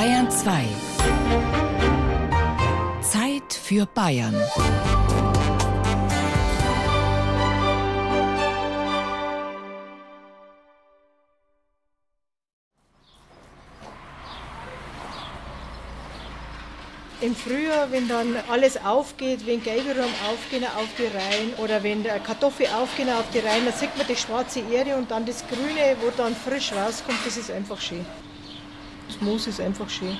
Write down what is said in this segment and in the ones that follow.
Bayern 2. Zeit für Bayern. Im Frühjahr, wenn dann alles aufgeht, wenn Gelberum aufgehen auf die Reihen oder wenn Kartoffel aufgehen auf die Reihen, dann sieht man die schwarze Erde und dann das Grüne, wo dann frisch rauskommt, das ist einfach schön. Das Moos ist einfach schön.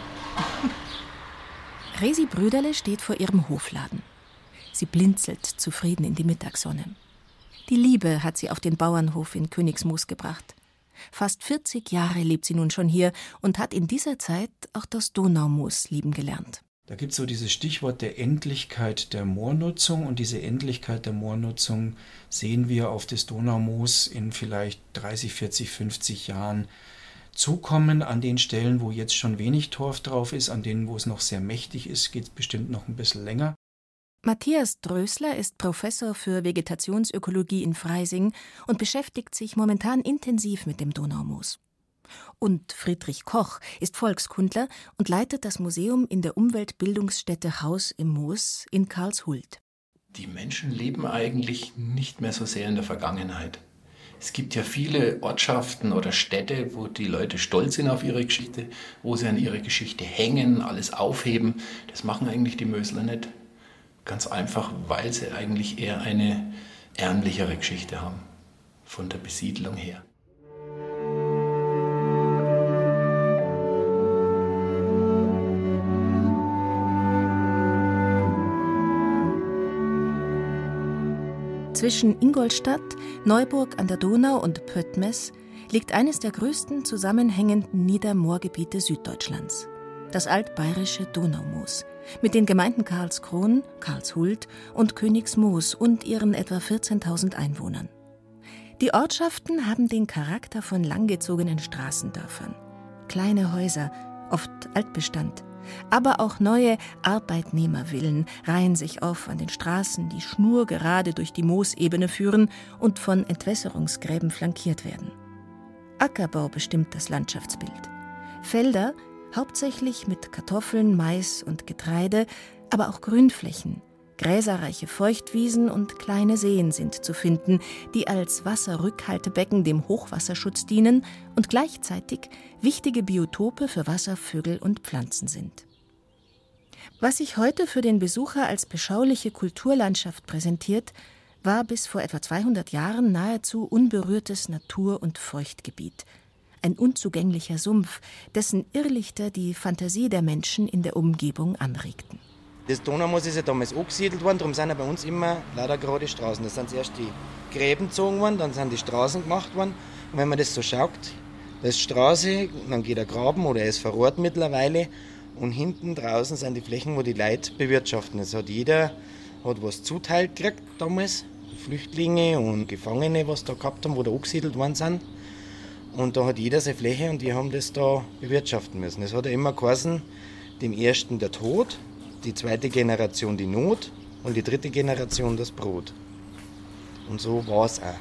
Resi Brüderle steht vor ihrem Hofladen. Sie blinzelt zufrieden in die Mittagssonne. Die Liebe hat sie auf den Bauernhof in Königsmoos gebracht. Fast 40 Jahre lebt sie nun schon hier und hat in dieser Zeit auch das Donaumoos lieben gelernt. Da gibt es so dieses Stichwort der Endlichkeit der Moornutzung und diese Endlichkeit der Moornutzung sehen wir auf das Donaumoos in vielleicht 30, 40, 50 Jahren zukommen. An den Stellen, wo jetzt schon wenig Torf drauf ist, an denen, wo es noch sehr mächtig ist, geht es bestimmt noch ein bisschen länger. Matthias Drösler ist Professor für Vegetationsökologie in Freising und beschäftigt sich momentan intensiv mit dem Donaumoos. Und Friedrich Koch ist Volkskundler und leitet das Museum in der Umweltbildungsstätte Haus im Moos in Karlshult. Die Menschen leben eigentlich nicht mehr so sehr in der Vergangenheit. Es gibt ja viele Ortschaften oder Städte, wo die Leute stolz sind auf ihre Geschichte, wo sie an ihre Geschichte hängen, alles aufheben. Das machen eigentlich die Mösler nicht. Ganz einfach, weil sie eigentlich eher eine ärmlichere Geschichte haben, von der Besiedlung her. Zwischen Ingolstadt, Neuburg an der Donau und Pöttmes liegt eines der größten zusammenhängenden Niedermoorgebiete Süddeutschlands, das altbayerische Donaumoos, mit den Gemeinden Karlskron, Karlshult und Königsmoos und ihren etwa 14.000 Einwohnern. Die Ortschaften haben den Charakter von langgezogenen Straßendörfern. Kleine Häuser, oft Altbestand, aber auch neue Arbeitnehmervillen reihen sich auf an den Straßen, die schnurgerade durch die Moosebene führen und von Entwässerungsgräben flankiert werden. Ackerbau bestimmt das Landschaftsbild. Felder, hauptsächlich mit Kartoffeln, Mais und Getreide, aber auch Grünflächen, gräserreiche Feuchtwiesen und kleine Seen sind zu finden, die als Wasserrückhaltebecken dem Hochwasserschutz dienen und gleichzeitig wichtige Biotope für Wasservögel und Pflanzen sind. Was sich heute für den Besucher als beschauliche Kulturlandschaft präsentiert, war bis vor etwa 200 Jahren nahezu unberührtes Natur- und Feuchtgebiet. Ein unzugänglicher Sumpf, dessen Irrlichter die Fantasie der Menschen in der Umgebung anregten. Das Donaumoos ist ja damals angesiedelt worden, darum sind ja bei uns immer leider gerade Straßen. Da sind zuerst die Gräben gezogen worden, dann sind die Straßen gemacht worden. Und wenn man das so schaut, da ist Straße, dann geht der Graben oder er ist verrohrt mittlerweile. Und hinten draußen sind die Flächen, wo die Leute bewirtschaften. Es hat jeder hat was zuteilt gekriegt damals. Flüchtlinge und Gefangene, was da gehabt haben, wo da angesiedelt worden sind. Und da hat jeder seine Fläche und die haben das da bewirtschaften müssen. Es hat ja immer geheißen, dem ersten der Tod, die zweite Generation die Not und die dritte Generation das Brot. Und so war es auch.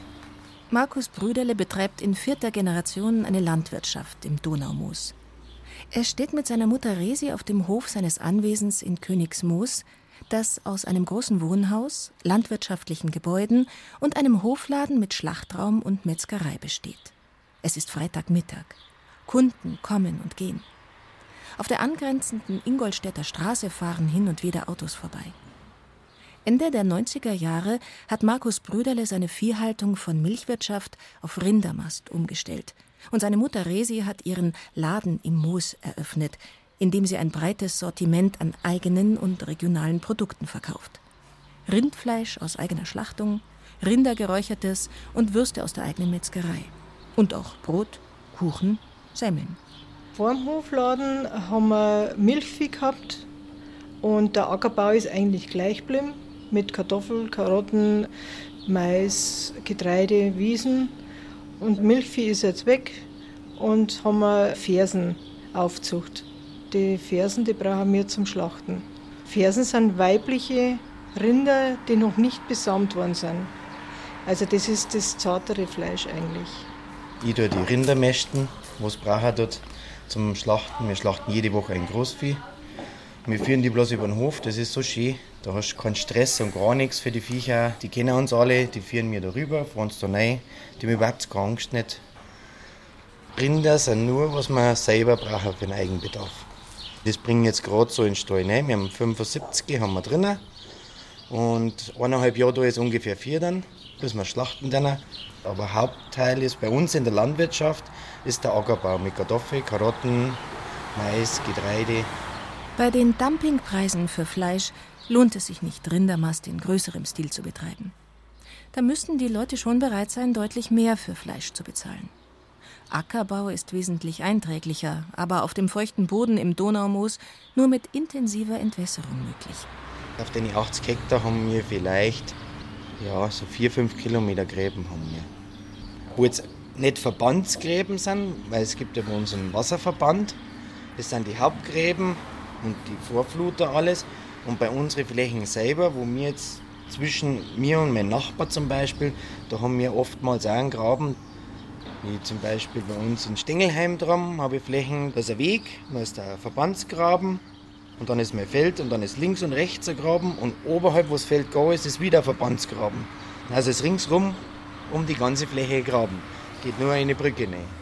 Markus Brüderle betreibt in vierter Generation eine Landwirtschaft im Donaumoos. Er steht mit seiner Mutter Resi auf dem Hof seines Anwesens in Königsmoos, das aus einem großen Wohnhaus, landwirtschaftlichen Gebäuden und einem Hofladen mit Schlachtraum und Metzgerei besteht. Es ist Freitagmittag. Kunden kommen und gehen. Auf der angrenzenden Ingolstädter Straße fahren hin und wieder Autos vorbei. Ende der 90er Jahre hat Markus Brüderle seine Viehhaltung von Milchwirtschaft auf Rindermast umgestellt. Und seine Mutter Resi hat ihren Laden im Moos eröffnet, in dem sie ein breites Sortiment an eigenen und regionalen Produkten verkauft. Rindfleisch aus eigener Schlachtung, Rindergeräuchertes und Würste aus der eigenen Metzgerei. Und auch Brot, Kuchen, Semmeln. Vor dem Hofladen haben wir Milchvieh gehabt und der Ackerbau ist eigentlich gleich geblieben mit Kartoffeln, Karotten, Mais, Getreide, Wiesen. Und Milchvieh ist jetzt weg und haben wir Fersenaufzucht. Die Fersen, die brauchen wir zum Schlachten. Fersen sind weibliche Rinder, die noch nicht besamt worden sind. Also das ist das zartere Fleisch eigentlich. Ich tue die Rinder mästen was brauchen dort zum Schlachten. Wir schlachten jede Woche ein Großvieh. Wir führen die bloß über den Hof, das ist so schön. Da hast du keinen Stress und gar nichts für die Viecher. Die kennen uns alle, die führen wir darüber, fahren da rein. Die haben überhaupt keine Angst nicht. Rinder sind nur, was wir selber brauchen für den Eigenbedarf. Das bringen jetzt gerade so in den Stall rein. Wir haben 75 haben wir drinnen. Und eineinhalb Jahre da ist ungefähr vier dann, bis wir schlachten dann. Aber Hauptteil ist bei uns in der Landwirtschaft ist der Ackerbau mit Kartoffeln, Karotten, Mais, Getreide. Bei den Dumpingpreisen für Fleisch lohnt es sich nicht, Rindermast in größerem Stil zu betreiben. Da müssten die Leute schon bereit sein, deutlich mehr für Fleisch zu bezahlen. Ackerbau ist wesentlich einträglicher, aber auf dem feuchten Boden im Donaumoos nur mit intensiver Entwässerung möglich. Auf den 80 Hektar haben wir vielleicht ja, so 4, 5 Kilometer Gräben haben wir. Wo jetzt nicht Verbandsgräben sind, weil es gibt ja bei uns einen Wasserverband. Das sind die Hauptgräben und die Vorfluter alles. Und bei unseren Flächen selber, wo wir jetzt zwischen mir und meinem Nachbar zum Beispiel, da haben wir oftmals auch einen Graben. Wie zum Beispiel bei uns in Stengelheim dran habe ich Flächen, da ist ein Weg, da ist der Verbandsgraben und dann ist mein Feld und dann ist links und rechts ein Graben und oberhalb, wo das Feld gar ist, ist wieder ein Verbandsgraben. Also ist ringsrum um die ganze Fläche Graben. Geht nur eine Brücke rein.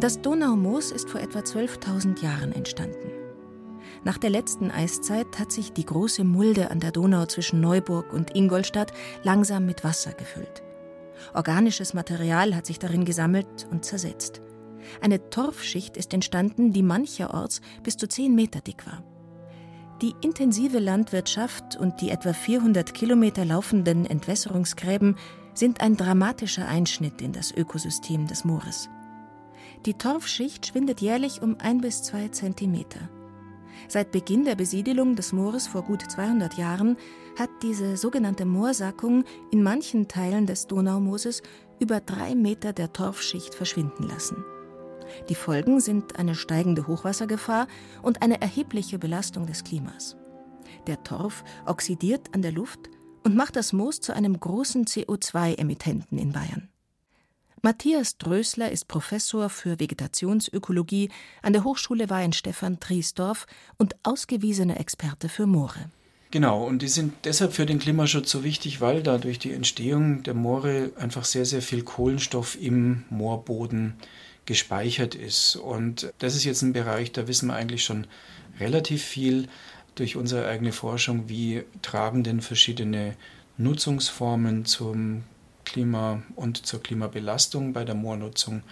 Das Donaumoos ist vor etwa 12.000 Jahren entstanden. Nach der letzten Eiszeit hat sich die große Mulde an der Donau zwischen Neuburg und Ingolstadt langsam mit Wasser gefüllt. Organisches Material hat sich darin gesammelt und zersetzt. Eine Torfschicht ist entstanden, die mancherorts bis zu 10 Meter dick war. Die intensive Landwirtschaft und die etwa 400 Kilometer laufenden Entwässerungsgräben sind ein dramatischer Einschnitt in das Ökosystem des Moores. Die Torfschicht schwindet jährlich um ein bis zwei Zentimeter. Seit Beginn der Besiedelung des Moores vor gut 200 Jahren hat diese sogenannte Moorsackung in manchen Teilen des Donaumooses über drei Meter der Torfschicht verschwinden lassen. Die Folgen sind eine steigende Hochwassergefahr und eine erhebliche Belastung des Klimas. Der Torf oxidiert an der Luft und macht das Moos zu einem großen CO2-Emittenten in Bayern. Matthias Drösler ist Professor für Vegetationsökologie an der Hochschule Weihenstephan-Triesdorf und ausgewiesener Experte für Moore. Genau, und die sind deshalb für den Klimaschutz so wichtig, weil da durch die Entstehung der Moore einfach sehr, sehr viel Kohlenstoff im Moorboden gespeichert ist. Und das ist jetzt ein Bereich, da wissen wir eigentlich schon relativ viel durch unsere eigene Forschung, wie tragen denn verschiedene Nutzungsformen zum Klima und zur Klimabelastung bei der Moornutzung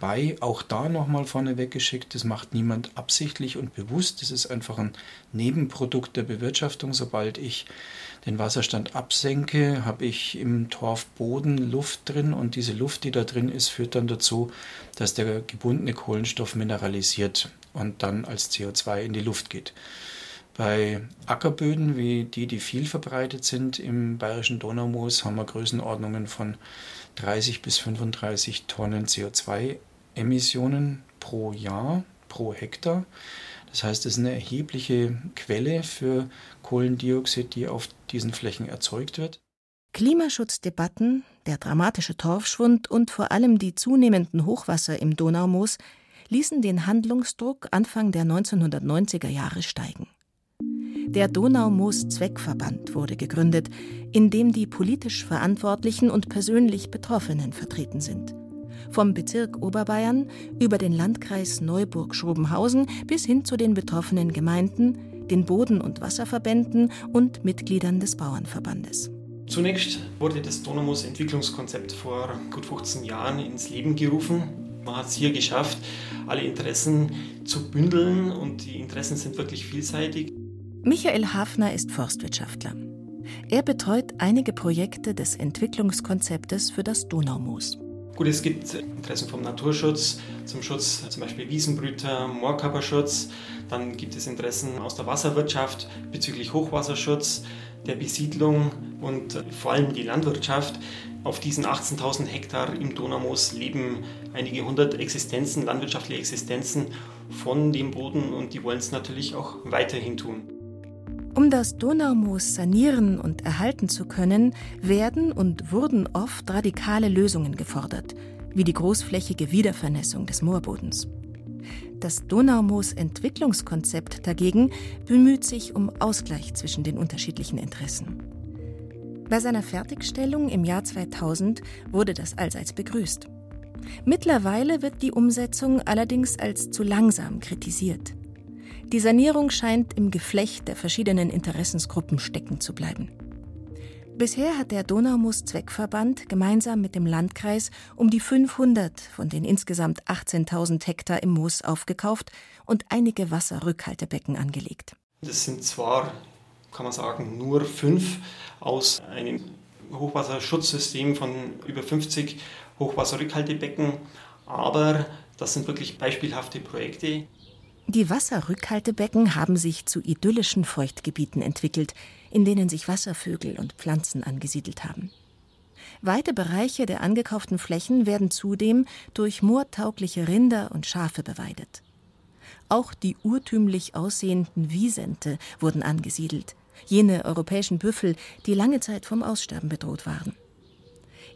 bei. Auch da nochmal vorne weggeschickt, das macht niemand absichtlich und bewusst. Das ist einfach ein Nebenprodukt der Bewirtschaftung. Sobald ich den Wasserstand absenke, habe ich im Torfboden Luft drin und diese Luft, die da drin ist, führt dann dazu, dass der gebundene Kohlenstoff mineralisiert und dann als CO2 in die Luft geht. Bei Ackerböden wie die, die viel verbreitet sind im bayerischen Donaumoos, haben wir Größenordnungen von 30 bis 35 Tonnen CO2-Emissionen pro Jahr, pro Hektar. Das heißt, es ist eine erhebliche Quelle für Kohlendioxid, die auf diesen Flächen erzeugt wird. Klimaschutzdebatten, der dramatische Torfschwund und vor allem die zunehmenden Hochwasser im Donaumoos ließen den Handlungsdruck Anfang der 1990er Jahre steigen. Der Donaumoos-Zweckverband wurde gegründet, in dem die politisch Verantwortlichen und persönlich Betroffenen vertreten sind. Vom Bezirk Oberbayern über den Landkreis Neuburg-Schrobenhausen bis hin zu den betroffenen Gemeinden, den Boden- und Wasserverbänden und Mitgliedern des Bauernverbandes. Zunächst wurde das Donaumoos Entwicklungskonzept vor gut 15 Jahren ins Leben gerufen. Man hat es hier geschafft, alle Interessen zu bündeln und die Interessen sind wirklich vielseitig. Michael Hafner ist Forstwirtschaftler. Er betreut einige Projekte des Entwicklungskonzeptes für das Donaumoos. Gut, es gibt Interessen vom Naturschutz, zum Schutz zum Beispiel Wiesenbrüter, Moorkörperschutz. Dann gibt es Interessen aus der Wasserwirtschaft bezüglich Hochwasserschutz, der Besiedlung und vor allem die Landwirtschaft. Auf diesen 18.000 Hektar im Donaumoos leben einige hundert Existenzen, landwirtschaftliche Existenzen von dem Boden und die wollen es natürlich auch weiterhin tun. Um das Donaumoos sanieren und erhalten zu können, werden und wurden oft radikale Lösungen gefordert, wie die großflächige Wiedervernässung des Moorbodens. Das Donaumoos Entwicklungskonzept dagegen bemüht sich um Ausgleich zwischen den unterschiedlichen Interessen. Bei seiner Fertigstellung im Jahr 2000 wurde das allseits begrüßt. Mittlerweile wird die Umsetzung allerdings als zu langsam kritisiert. Die Sanierung scheint im Geflecht der verschiedenen Interessensgruppen stecken zu bleiben. Bisher hat der Donaumus Zweckverband gemeinsam mit dem Landkreis um die 500 von den insgesamt 18.000 Hektar im Moos aufgekauft und einige Wasserrückhaltebecken angelegt. Das sind zwar, kann man sagen, nur fünf aus einem Hochwasserschutzsystem von über 50 Hochwasserrückhaltebecken, aber das sind wirklich beispielhafte Projekte. Die Wasserrückhaltebecken haben sich zu idyllischen Feuchtgebieten entwickelt, in denen sich Wasservögel und Pflanzen angesiedelt haben. Weite Bereiche der angekauften Flächen werden zudem durch moortaugliche Rinder und Schafe beweidet. Auch die urtümlich aussehenden Wiesente wurden angesiedelt, jene europäischen Büffel, die lange Zeit vom Aussterben bedroht waren.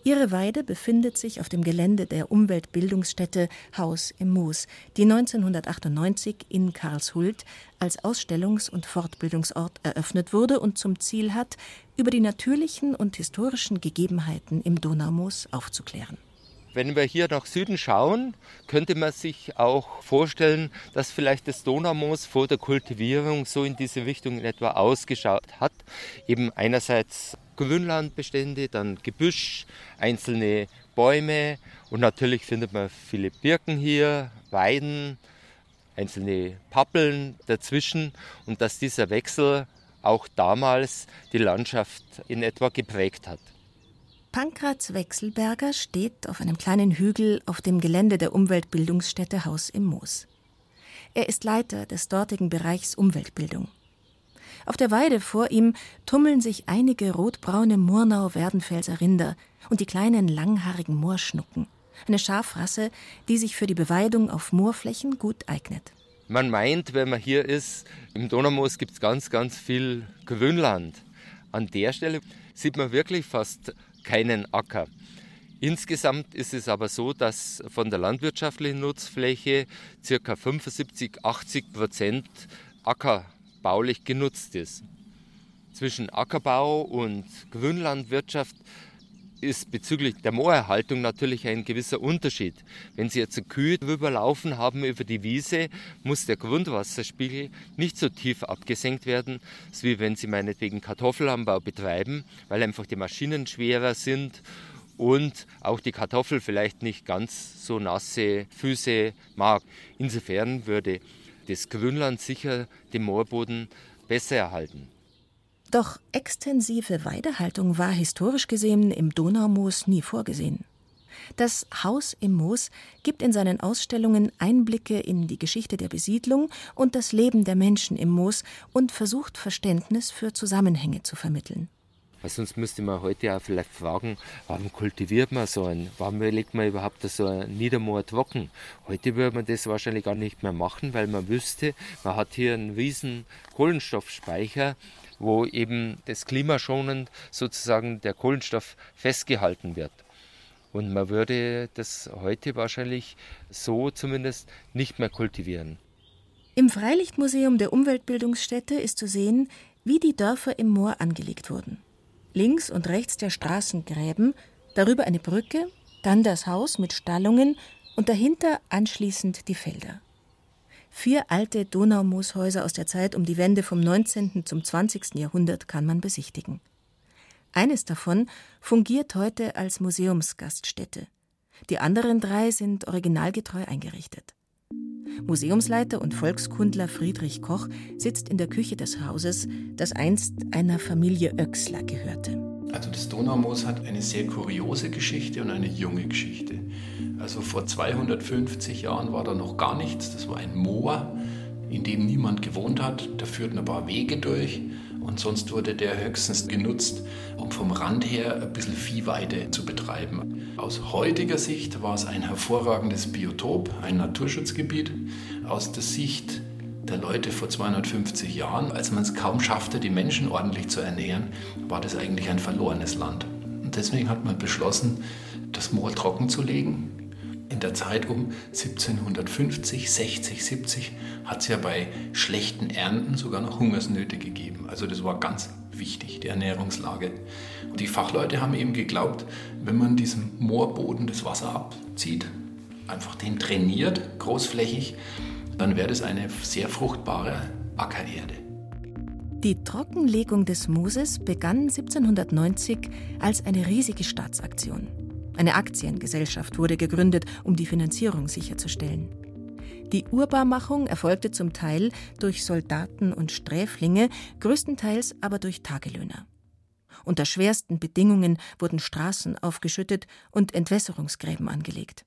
Ihre Weide befindet sich auf dem Gelände der Umweltbildungsstätte Haus im Moos, die 1998 in Karlshult als Ausstellungs- und Fortbildungsort eröffnet wurde und zum Ziel hat, über die natürlichen und historischen Gegebenheiten im Donaumoos aufzuklären. Wenn wir hier nach Süden schauen, könnte man sich auch vorstellen, dass vielleicht das Donaumoos vor der Kultivierung so in diese Richtung in etwa ausgeschaut hat. Eben einerseits Grünlandbestände, dann Gebüsch, einzelne Bäume und natürlich findet man viele Birken hier, Weiden, einzelne Pappeln dazwischen und dass dieser Wechsel auch damals die Landschaft in etwa geprägt hat. Pankraz Wechselberger steht auf einem kleinen Hügel auf dem Gelände der Umweltbildungsstätte Haus im Moos. Er ist Leiter des dortigen Bereichs Umweltbildung. Auf der Weide vor ihm tummeln sich einige rotbraune Murnau-Werdenfelser Rinder und die kleinen langhaarigen Moorschnucken, eine Schafrasse, die sich für die Beweidung auf Moorflächen gut eignet. Man meint, wenn man hier ist, im Donaumoos gibt es ganz, ganz viel Grünland. An der Stelle sieht man wirklich fast keinen Acker. Insgesamt ist es aber so, dass von der landwirtschaftlichen Nutzfläche ca. 75, 80 Prozent Acker baulich genutzt ist. Zwischen Ackerbau und Grünlandwirtschaft ist bezüglich der Moorerhaltung natürlich ein gewisser Unterschied. Wenn Sie jetzt Kühe drüber laufen haben über die Wiese, muss der Grundwasserspiegel nicht so tief abgesenkt werden, wie wenn Sie meinetwegen Kartoffelanbau betreiben, weil einfach die Maschinen schwerer sind und auch die Kartoffel vielleicht nicht ganz so nasse Füße mag. Insofern würde das Grünland sicher den Moorboden besser erhalten. Doch extensive Weidehaltung war historisch gesehen im Donaumoos nie vorgesehen. Das Haus im Moos gibt in seinen Ausstellungen Einblicke in die Geschichte der Besiedlung und das Leben der Menschen im Moos und versucht Verständnis für Zusammenhänge zu vermitteln. Weil sonst müsste man heute auch vielleicht fragen, warum kultiviert man so ein, warum legt man überhaupt so ein Niedermoor trocken? Heute würde man das wahrscheinlich gar nicht mehr machen, weil man wüsste, man hat hier einen riesen Kohlenstoffspeicher, wo eben das klimaschonend sozusagen der Kohlenstoff festgehalten wird. Und man würde das heute wahrscheinlich so zumindest nicht mehr kultivieren. Im Freilichtmuseum der Umweltbildungsstätte ist zu sehen, wie die Dörfer im Moor angelegt wurden links und rechts der Straßengräben, darüber eine Brücke, dann das Haus mit Stallungen und dahinter anschließend die Felder. Vier alte Donaumooshäuser aus der Zeit um die Wende vom 19. zum 20. Jahrhundert kann man besichtigen. Eines davon fungiert heute als Museumsgaststätte. Die anderen drei sind originalgetreu eingerichtet. Museumsleiter und Volkskundler Friedrich Koch sitzt in der Küche des Hauses, das einst einer Familie Oechsler gehörte. Also das Donaumoos hat eine sehr kuriose Geschichte und eine junge Geschichte. Also vor 250 Jahren war da noch gar nichts. Das war ein Moor, in dem niemand gewohnt hat. Da führten ein paar Wege durch und sonst wurde der höchstens genutzt, um vom Rand her ein bisschen Viehweide zu betreiben. Aus heutiger Sicht war es ein hervorragendes Biotop, ein Naturschutzgebiet. Aus der Sicht der Leute vor 250 Jahren, als man es kaum schaffte, die Menschen ordentlich zu ernähren, war das eigentlich ein verlorenes Land. Und deswegen hat man beschlossen, das Moor trocken zu legen. In der Zeit um 1750, 60, 70 hat es ja bei schlechten Ernten sogar noch Hungersnöte gegeben. Also das war ganz wichtig, die Ernährungslage. Und die Fachleute haben eben geglaubt, wenn man diesem Moorboden das Wasser abzieht, einfach den trainiert, großflächig, dann wäre das eine sehr fruchtbare Ackererde. Die Trockenlegung des Mooses begann 1790 als eine riesige Staatsaktion. Eine Aktiengesellschaft wurde gegründet, um die Finanzierung sicherzustellen. Die Urbarmachung erfolgte zum Teil durch Soldaten und Sträflinge, größtenteils aber durch Tagelöhner. Unter schwersten Bedingungen wurden Straßen aufgeschüttet und Entwässerungsgräben angelegt.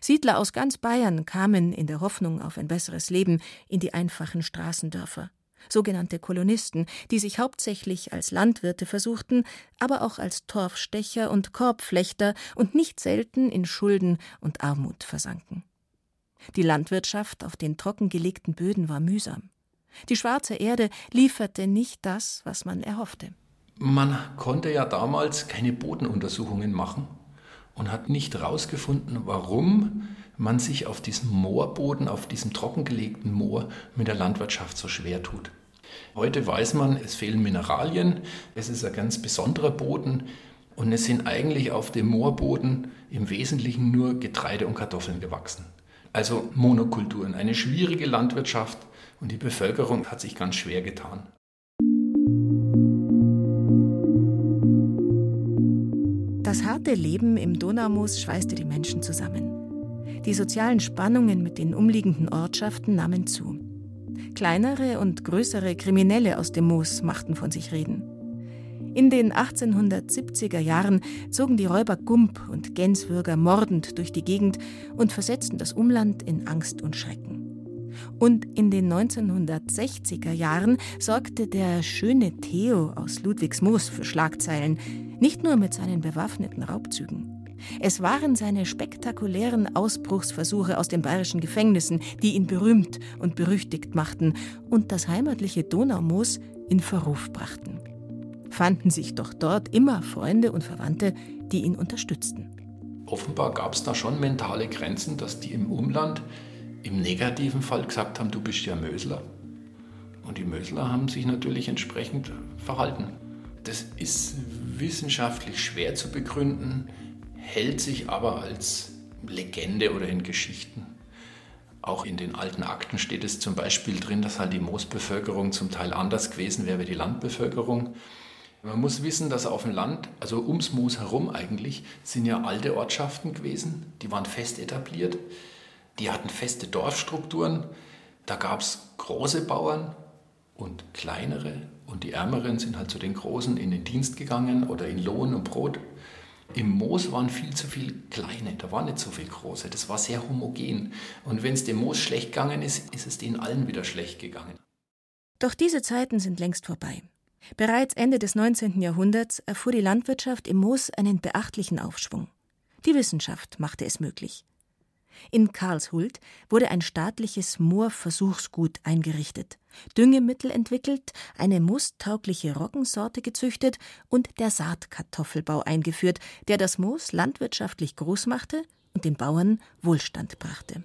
Siedler aus ganz Bayern kamen in der Hoffnung auf ein besseres Leben in die einfachen Straßendörfer. Sogenannte Kolonisten, die sich hauptsächlich als Landwirte versuchten, aber auch als Torfstecher und Korbflechter und nicht selten in Schulden und Armut versanken. Die Landwirtschaft auf den trockengelegten Böden war mühsam. Die schwarze Erde lieferte nicht das, was man erhoffte. Man konnte ja damals keine Bodenuntersuchungen machen und hat nicht herausgefunden, warum man sich auf diesem Moorboden, auf diesem trockengelegten Moor mit der Landwirtschaft so schwer tut. Heute weiß man, es fehlen Mineralien, es ist ein ganz besonderer Boden und es sind eigentlich auf dem Moorboden im Wesentlichen nur Getreide und Kartoffeln gewachsen. Also Monokulturen, eine schwierige Landwirtschaft und die Bevölkerung hat sich ganz schwer getan. Das harte Leben im Donaumoos schweißte die Menschen zusammen. Die sozialen Spannungen mit den umliegenden Ortschaften nahmen zu. Kleinere und größere Kriminelle aus dem Moos machten von sich reden. In den 1870er Jahren zogen die Räuber Gump und Genswürger mordend durch die Gegend und versetzten das Umland in Angst und Schrecken. Und in den 1960er Jahren sorgte der schöne Theo aus Ludwigsmoos für Schlagzeilen, nicht nur mit seinen bewaffneten Raubzügen. Es waren seine spektakulären Ausbruchsversuche aus den bayerischen Gefängnissen, die ihn berühmt und berüchtigt machten und das heimatliche Donaumoos in Verruf brachten. Fanden sich doch dort immer Freunde und Verwandte, die ihn unterstützten. Offenbar gab es da schon mentale Grenzen, dass die im Umland im negativen Fall gesagt haben, du bist ja Mösler. Und die Mösler haben sich natürlich entsprechend verhalten. Das ist wissenschaftlich schwer zu begründen, hält sich aber als Legende oder in Geschichten. Auch in den alten Akten steht es zum Beispiel drin, dass halt die Moosbevölkerung zum Teil anders gewesen wäre wie die Landbevölkerung. Man muss wissen, dass auf dem Land, also ums Moos herum eigentlich, sind ja alte Ortschaften gewesen, die waren fest etabliert. Die hatten feste Dorfstrukturen. Da gab es große Bauern und kleinere. Und die Ärmeren sind halt zu den Großen in den Dienst gegangen oder in Lohn und Brot. Im Moos waren viel zu viele kleine, da waren nicht so viele große. Das war sehr homogen. Und wenn es dem Moos schlecht gegangen ist, ist es denen allen wieder schlecht gegangen. Doch diese Zeiten sind längst vorbei. Bereits Ende des 19. Jahrhunderts erfuhr die Landwirtschaft im Moos einen beachtlichen Aufschwung. Die Wissenschaft machte es möglich. In Karlshult wurde ein staatliches Moorversuchsgut eingerichtet, Düngemittel entwickelt, eine moostaugliche Roggensorte gezüchtet und der Saatkartoffelbau eingeführt, der das Moos landwirtschaftlich groß machte und den Bauern Wohlstand brachte.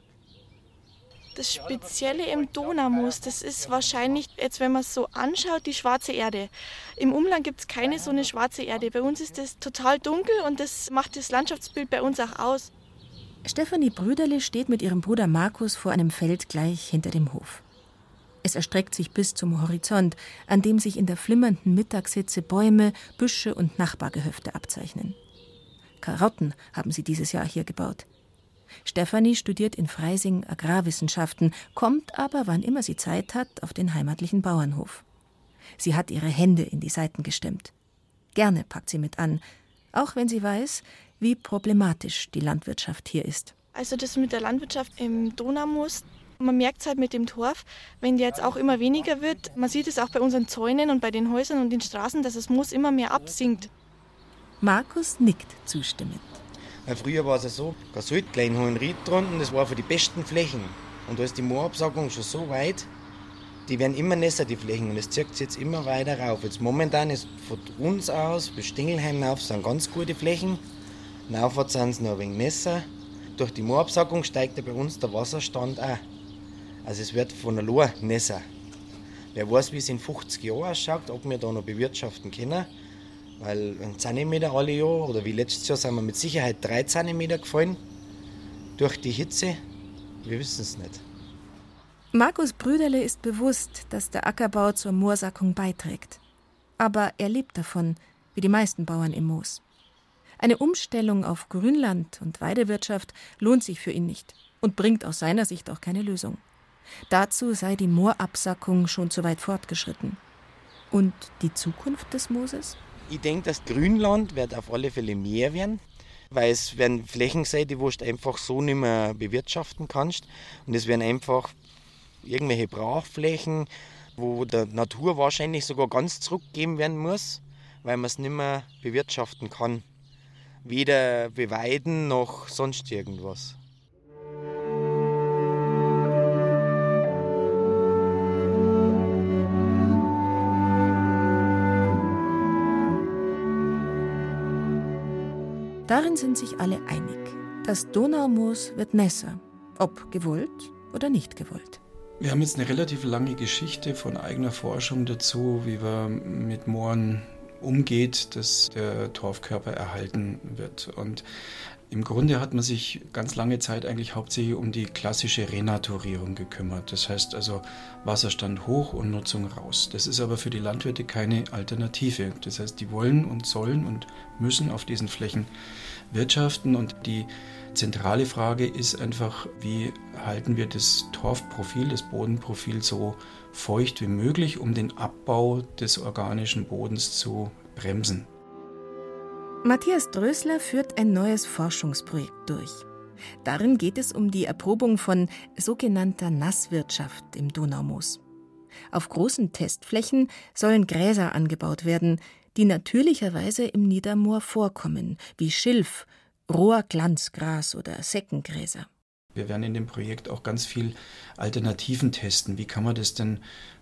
Das Spezielle im Donaumoos, das ist wahrscheinlich, jetzt wenn man es so anschaut, die schwarze Erde. Im Umland gibt es keine so eine schwarze Erde. Bei uns ist das total dunkel und das macht das Landschaftsbild bei uns auch aus. Stefanie Brüderle steht mit ihrem Bruder Markus vor einem Feld gleich hinter dem Hof. Es erstreckt sich bis zum Horizont, an dem sich in der flimmernden Mittagshitze Bäume, Büsche und Nachbargehöfte abzeichnen. Karotten haben sie dieses Jahr hier gebaut. Stefanie studiert in Freising Agrarwissenschaften, kommt aber, wann immer sie Zeit hat, auf den heimatlichen Bauernhof. Sie hat ihre Hände in die Seiten gestemmt. Gerne packt sie mit an, auch wenn sie weiß, wie problematisch die Landwirtschaft hier ist. Also das mit der Landwirtschaft im Donaumoos, man merkt es halt mit dem Torf, wenn der jetzt auch immer weniger wird. Man sieht es auch bei unseren Zäunen und bei den Häusern und den Straßen, dass das Moos immer mehr absinkt. Markus nickt zustimmend. Weil früher war es ja so, Gasult, Kleinhohenried drunten, das war für die besten Flächen. Und da ist die Moorabsagung schon so weit, die werden immer nässer, die Flächen, und es zirkt sich jetzt immer weiter rauf. Jetzt momentan ist von uns aus bis Stingelheim rauf sind ganz gute Flächen. Raufwärts sind es noch ein wenig nässer. Durch die Moorabsagung steigt ja bei uns der Wasserstand auch. Also es wird von der Lohr nässer. Wer weiß, wie es in 50 Jahren ausschaut, ob wir da noch bewirtschaften können. Weil ein Zentimeter alle Jahr, oder wie letztes Jahr sind wir mit Sicherheit drei Zentimeter gefallen durch die Hitze. Wir wissen es nicht. Markus Brüderle ist bewusst, dass der Ackerbau zur Moorsackung beiträgt. Aber er lebt davon, wie die meisten Bauern im Moos. Eine Umstellung auf Grünland und Weidewirtschaft lohnt sich für ihn nicht und bringt aus seiner Sicht auch keine Lösung. Dazu sei die Moorabsackung schon zu weit fortgeschritten. Und die Zukunft des Mooses? Ich denke, das Grünland wird auf alle Fälle mehr werden, weil es werden Flächen sein, die du einfach so nicht mehr bewirtschaften kannst. Und es werden einfach irgendwelche Brachflächen, wo der Natur wahrscheinlich sogar ganz zurückgeben werden muss, weil man es nicht mehr bewirtschaften kann. Weder beweiden noch sonst irgendwas. Darin sind sich alle einig. Das Donaumoos wird nässer, ob gewollt oder nicht gewollt. Wir haben jetzt eine relativ lange Geschichte von eigener Forschung dazu, wie man mit Mooren umgeht, dass der Torfkörper erhalten wird. Und im Grunde hat man sich ganz lange Zeit eigentlich hauptsächlich um die klassische Renaturierung gekümmert. Das heißt also Wasserstand hoch und Nutzung raus. Das ist aber für die Landwirte keine Alternative. Das heißt, die wollen und sollen und müssen auf diesen Flächen wirtschaften und die zentrale Frage ist einfach, wie halten wir das Torfprofil, das Bodenprofil so feucht wie möglich, um den Abbau des organischen Bodens zu bremsen. Matthias Drösler führt ein neues Forschungsprojekt durch. Darin geht es um die Erprobung von sogenannter Nasswirtschaft im Donaumoos. Auf großen Testflächen sollen Gräser angebaut werden, die natürlicherweise im Niedermoor vorkommen, wie Schilf, Rohrglanzgras oder Seckengräser. Wir werden in dem Projekt auch ganz viel Alternativen testen. Wie kann man das denn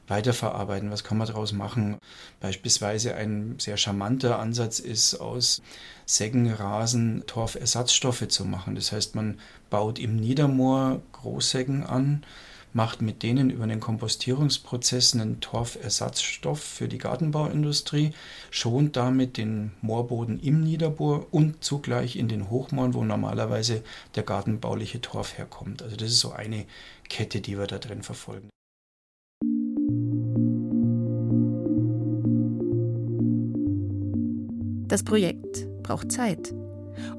weiterverarbeiten? Was kann man daraus machen? Beispielsweise ein sehr charmanter Ansatz ist, aus Seggenrasen Torfersatzstoffe zu machen. Das heißt, man baut im Niedermoor Großseggen an, macht mit denen über den Kompostierungsprozess einen Torfersatzstoff für die Gartenbauindustrie, schont damit den Moorboden im Niederbohr und zugleich in den Hochmooren, wo normalerweise der gartenbauliche Torf herkommt. Also das ist so eine Kette, die wir da drin verfolgen. Das Projekt braucht Zeit.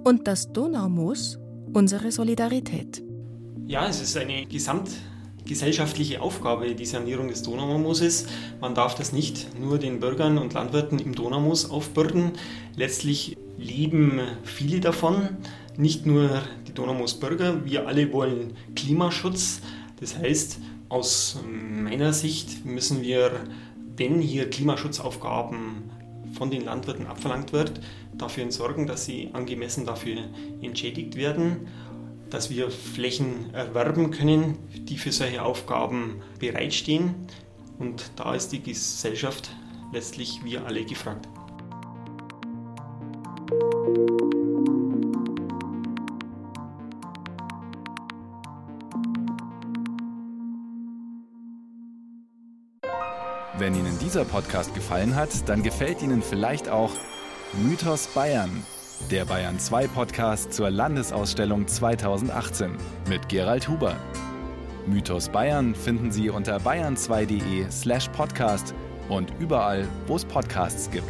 Und das Donaumoos unsere Solidarität. Ja, es ist eine gesamtgesellschaftliche Aufgabe, die Sanierung des Donaumooses. Man darf das nicht nur den Bürgern und Landwirten im Donaumoos aufbürden. Letztlich leben viele davon, nicht nur die Donaumoos-Bürger. Wir alle wollen Klimaschutz. Das heißt, aus meiner Sicht müssen wir, wenn hier Klimaschutzaufgaben von den Landwirten abverlangt wird, dafür sorgen, dass sie angemessen dafür entschädigt werden, dass wir Flächen erwerben können, die für solche Aufgaben bereitstehen. Und da ist die Gesellschaft letztlich wir alle gefragt. Wenn Ihnen dieser Podcast gefallen hat, dann gefällt Ihnen vielleicht auch Mythos Bayern, der Bayern 2 Podcast zur Landesausstellung 2018 mit Gerald Huber. Mythos Bayern finden Sie unter bayern2.de slash podcast und überall, wo es Podcasts gibt.